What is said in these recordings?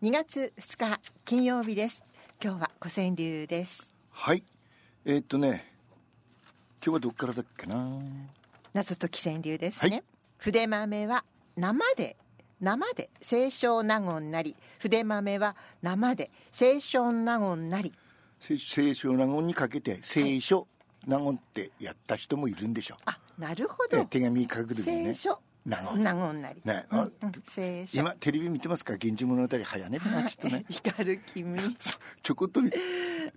2月2日金曜日です。今日は古川流です。はい。えー、っとね今日はどっからだっけな？謎解き川柳ですね、はい。筆豆は生で生で清少納言なり。筆豆は生で清少納言なり。聖聖書納言にかけて聖書納言ってやった人もいるんでしょあなるほえど手紙書く時にね。清少納言。納言なり。ね。あうん今テレビ見てますか？源氏物語早ねなきっとね。光る君。ちょこっと見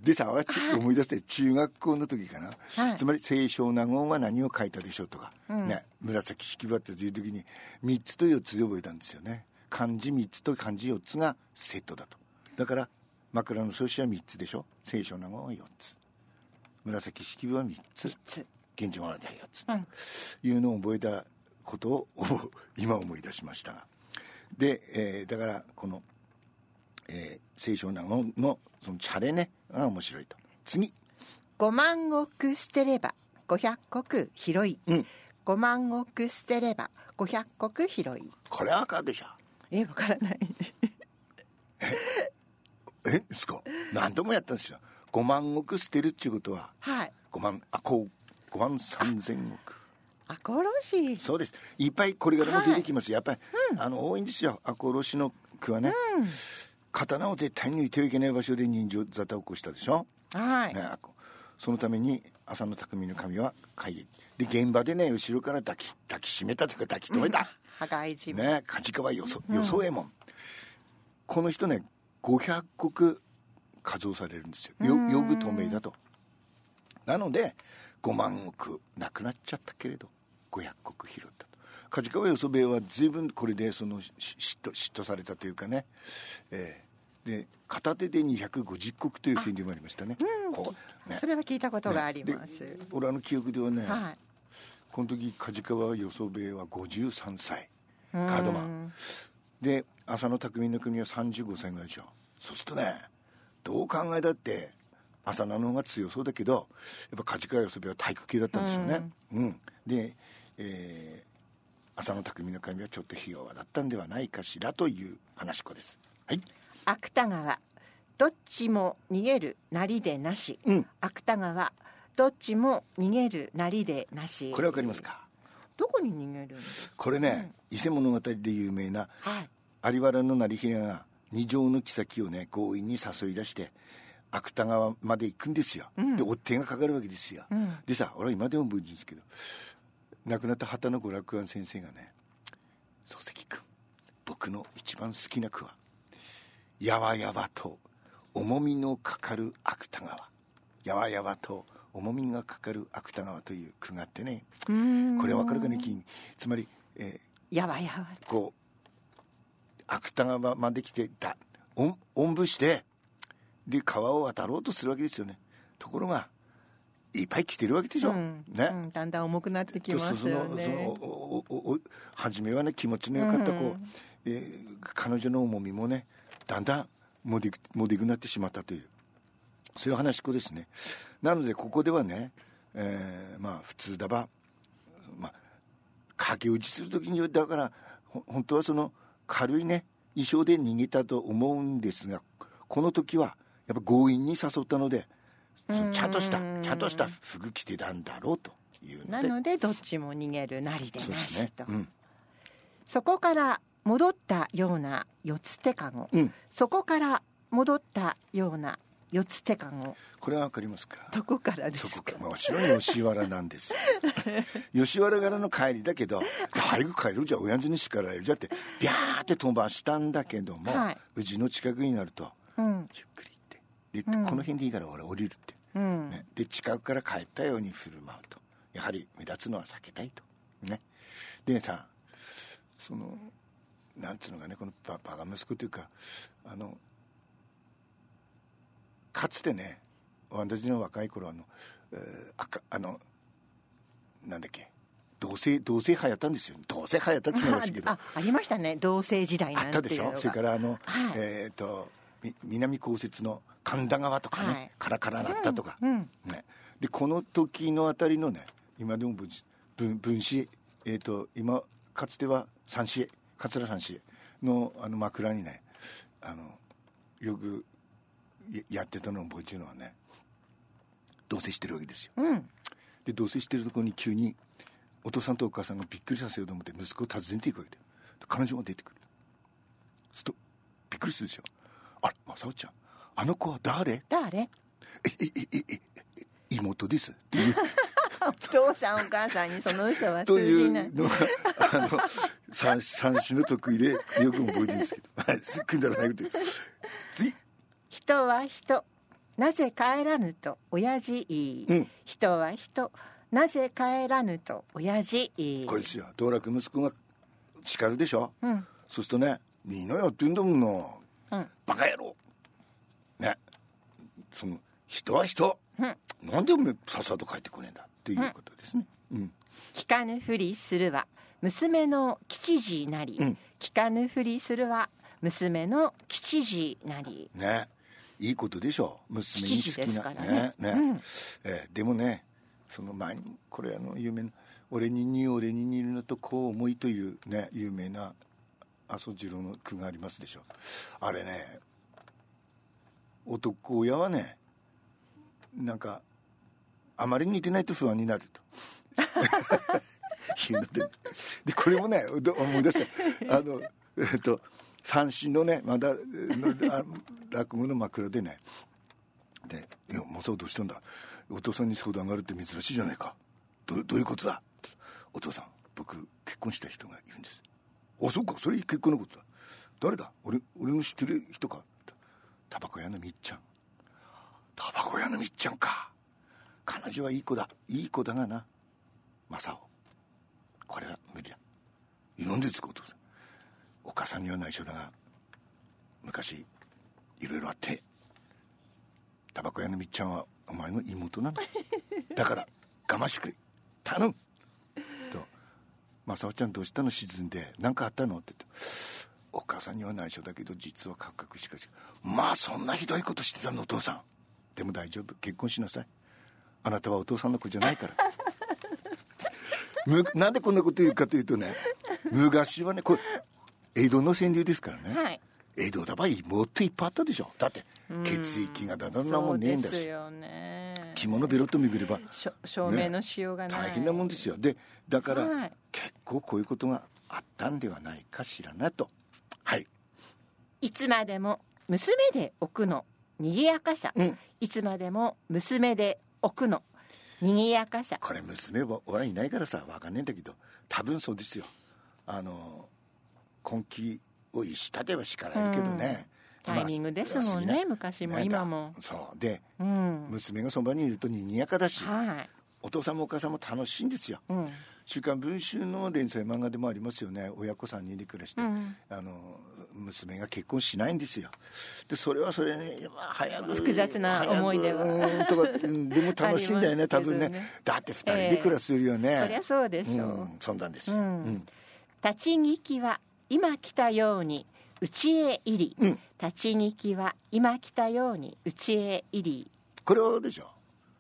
でさわちょっと思い出して中学校の時かな、はい。つまり清少納言は何を書いたでしょうとか、うん。ね。紫式部っていう時に3つと4つで覚えたんですよね。漢字3つと漢字4つがセットだと。だから枕草子は3つでしょ？清少納言は4つ。紫式部は3つ。つ。源氏物語は4つうん。というのを覚えたことを今思い出しました。がで、えーだからこの、えー、清少納言のそのチャレねが面白いと。次。5万石捨てれば500石拾い、うん。5万石捨てれば500石拾い。これは赤でしょ。えわからない。えですか何度もやったんですよ。5万石捨てるっていうことは。はい。5万あこう5万3千億赤おろしそうです。いっぱいこれからも出てきます、やっぱり、あの多いんですよ。赤おろしの句はね、刀を絶対に抜いてはいけない場所で人情沙汰を起こしたでしょ？はい、ね、そのために浅野匠の神は会議。で現場でね後ろから抱き抱きしめたというか抱き止めた、羽交い締め、ね梶川よそよそ右衛門、この人ね500石数をされるんですよ。よ呼ぶ透明だと。なので5万石なくなっちゃったけれど500石拾ったと。梶川よそ兵衛は随分これでそのし嫉妬嫉妬されたというかね、えーで片手で250石という川柳もありましたね。こうね。それは聞いたことがあります、で俺あの記憶ではね、はい。この時梶川よそ兵衛は53歳。うん。カードマン。で浅野匠の国は35歳ぐらいでしょ。そうするとねどう考えたって浅野の方が強そうだけどやっぱ梶川よそ兵衛は体育系だったんでしょうね。うん、で、えー浅野匠の神はちょっとひ弱だったんではないかしらという話し子です。はい。芥川どっちも逃げるなりでなし、うん。芥川どっちも逃げるなりでなし。これわかりますか？どこに逃げるこれね、伊勢物語で有名なはい。有原の成平が二条の妃をね強引に誘い出して芥川まで行くんですよ、うん。で追っ手がかかるわけですよ、うん。でさ俺は今でも覚えてるんですけど亡くなった畑野娯楽庵先生がね「漱石君僕の一番好きな句は「やわやわと重みのかかる芥川」「やわやわと重みがかかる芥川」という句があってねこれわかるかね金つまり、えーやわやわこう芥川まで来てだおんおんぶしてで川を渡ろうとするわけですよね。ところがいっぱい来てるわけでしょ、うん。ね、うん。だんだん重くなってきでますよそそのそのねおおお初めはね気持ちの良かったこう、うん。えー彼女の重みもねだんだんもでくもでくなってしまったというそういう話し子ですね。なのでここではね、えーまあ普通だばまあ駆け落ちする時にはだからほ本当はその軽いね衣装で逃げたと思うんですがこの時はやっぱ強引に誘ったのでちゃんとしたうんちゃんとした服着てたんだろうというのでなのでどっちも逃げるなりでなそうですしと、。ねうん。そこから戻ったような四つ手かご、うん。そこから戻ったような四つ手かごこれはわかりますか？どこからですか？そこか、まあ、後ろに吉原なんです。吉原からの帰りだけど、早く帰るじゃ、親父に叱られるじゃって、ビャーって飛ばしたんだけども、はいうちの近くになると、うんゆっくりで、うん。この辺でいいから俺降りるって。うん、ね、で近くから帰ったように振る舞うと。やはり目立つのは避けたいと。ね。でさそのなんつうのかねこのババカ息子というかあのかつてね私の若い頃あの、えー赤あのなんだっけ同性同性流行ったんですよ。同性流行ったっつうのらしいけど。あありましたね。同性時代あなんってたでしょ？それからあの、はい。えっ、とみ南高雪の神田川とかね、はい。カラカラなったとか、うんね、でこの時のあたりのね今でも分子分分子えっ、と今かつては三子桂三子のあの枕にねあのよくややってたのを覚えてるのはね同棲してるわけですよ。うん。で同棲してるところに急にお父さんとお母さんがびっくりさせようと思って息子を訪ねていくわけで彼女が出てくる。するとびっくりするでしょ。あれ正雄ちゃんあの子は誰？誰？妹ですっていうお父さんお母さんにその嘘はと通じない。いうのがあの三三子の得意でよく覚えてるんですけど。はいすっくんだらなくて次人は人なぜ帰らぬと親父。言い、うん人は人なぜ帰らぬと親父。言いこれですよ道楽息子が叱るでしょ、うん。そうするとねみんなやってんだもんなうん。バカ野郎。ねその人は人、うん。なんでおめえさっさと帰ってこねえんだっていうことですね。うん。聞かぬふりするは娘の吉次なり、うん。聞かぬふりするは娘の吉次なり。ね。いいことでしょ娘に好きな。からね。ねうん。えーでもねその前にこれあの有名な「俺に似る俺に似るのとこう思い」というね有名な麻生次郎の句がありますでしょあれね男親はねなんかあまりに似てないと不安になると。いうのででこれもね思い出した。あのえっと三振のねまだ落語の枕でね。で「いやマサオどうしたんだ？お父さんに相談があるって珍しいじゃないか。どどういうことだ?」お父さん僕結婚した人がいるんです」「あそうかそれ結婚のことだ。誰だ？俺俺の知ってる人か?」タバコ屋のみっちゃん。タバコ屋のみっちゃんか。彼女はいい子だ。いい子だがな。マサオ。これは無理だ。いるんですかお父さんお母さんには内緒だが昔いろいろあってタバコ屋のみっちゃんはお前の妹なんだ。だから我慢してくれ頼む。と「正雄ちゃんどうしたの？沈んで何かあったの?」って言って「お母さんには内緒だけど実は感覚しかしまあそんなひどいことしてたのお父さん。でも大丈夫。結婚しなさい。あなたはお父さんの子じゃないから」むなんでこんなこと言うかというとね昔はねこれ江戸の川柳ですからね、はい。江戸だばもっといっぱいあったでしょ。だって血液がだだんなもんねえんだし。ね。着物ベロッとめぐればしょ証明のしようがない、大変なもんですよ。でだから、はい。結構こういうことがあったんではないかしらなとはい。いつまでも娘で置くの賑やかさ、うん。いつまでも娘で置くの賑やかさ。これ娘ははいないからさ分かんないんだけど多分そうですよ。あの根気を逸したでは叱られるけどね、タイミングですもんね昔も今も。だそう。でうん。娘がそばにいると賑やかだしはい。お父さんもお母さんも楽しいんですよ。うん「週刊文春」の連載漫画でもありますよね。親子3人で暮らして、うん。あの娘が結婚しないんですよ。でそれはそれねまあ早く複雑な思い出は。とかうんでも楽しいんだよね あり多分ね。ねだって2人で暮らすよりはね、そりゃそうでしょう、うん、そんなんです、うん。うん。立ち聞きは今来たように家へ入り、うん。立ち聞きは今来たように家へ入り。これはでしょ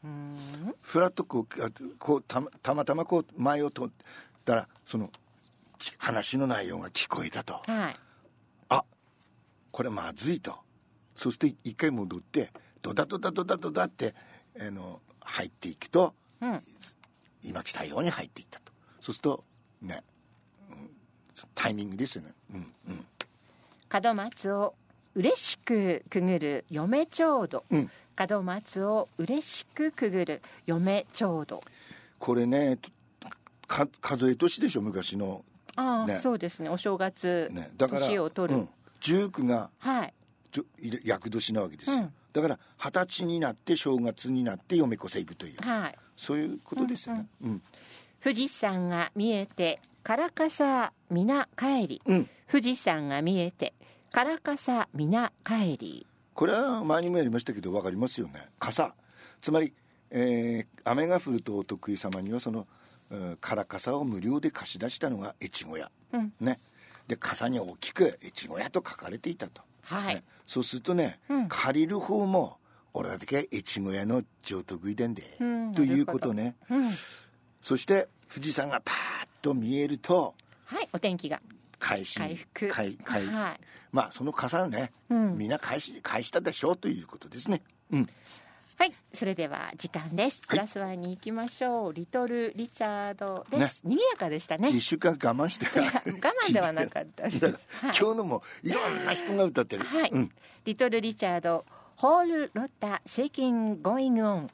うんフラッとこうあこうたまたまたまこう前を通ったらそのち話の内容が聞こえたと。はい。あこれまずいと。そして一回戻ってドダドダドダドダってあの入っていくとうん。今来たように入っていったと。そうするとね、うんタイミングですよね。うんうん。門松を嬉しくくぐる嫁ちょうど、うん門松を嬉しくくぐる嫁ちょうどこれねか数え年でしょ昔のああ、ねそうですねお正月、ねだから年を取る、うん、19がはいちょいれ厄年なわけですよ、うんだから二十歳になって正月になって嫁こせ行くというはいそういうことですよねうん富士山が見えてからかさ皆帰り、うん富士山が見えてからかさ皆帰りこれは前にもやりましたけど分かりますよね。傘。つまり、えー雨が降るとお得意様にはその、うんから傘を無料で貸し出したのが越後屋、うん。ね。で傘に大きく越後屋と書かれていたと、はい、ね。そうするとね、うん。借りる方も俺だけ越後屋の上得意伝で、うんということね。うん。そして富士山がパーッと見えるとはいお天気が返し回復。返返はい。まあその傘ね、うん。みんな返し返したでしょうということですね。うん。はい、それでは時間です。プラスワンに行きましょう。リトルリチャードです。賑やかでしたね。一週間我慢して我慢ではなかったです。はい。今日のもいろんな人が歌ってる、はい、うん。リトルリチャード、ホールロッタシェイキンゴーイングオン。